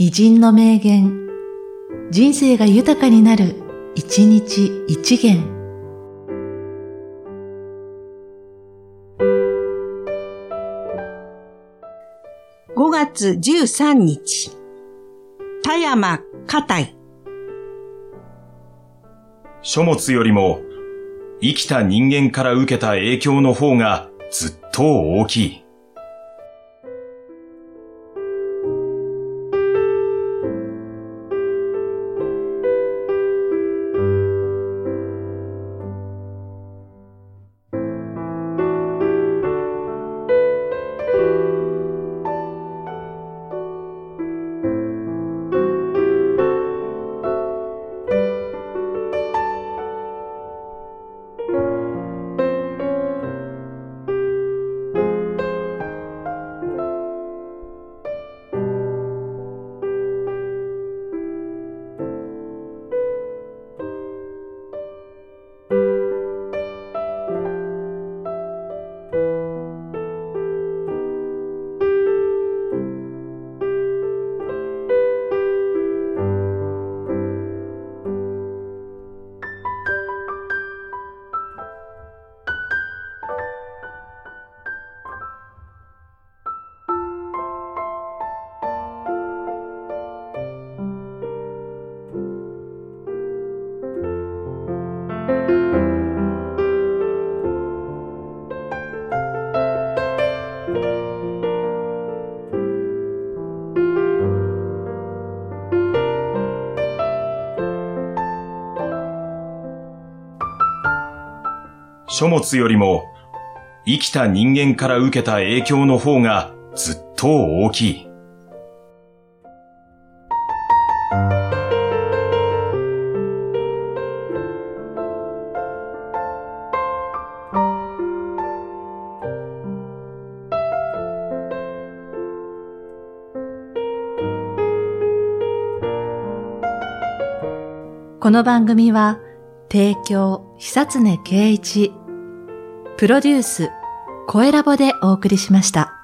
偉人の名言、人生が豊かになる、一日一元。5月13日、田山硬い。書物よりも、生きた人間から受けた影響の方がずっと大きい。書物よりも、生きた人間から受けた影響の方がずっと大きい。この番組は、提供、久常圭一、プロデュース、声ラボでお送りしました。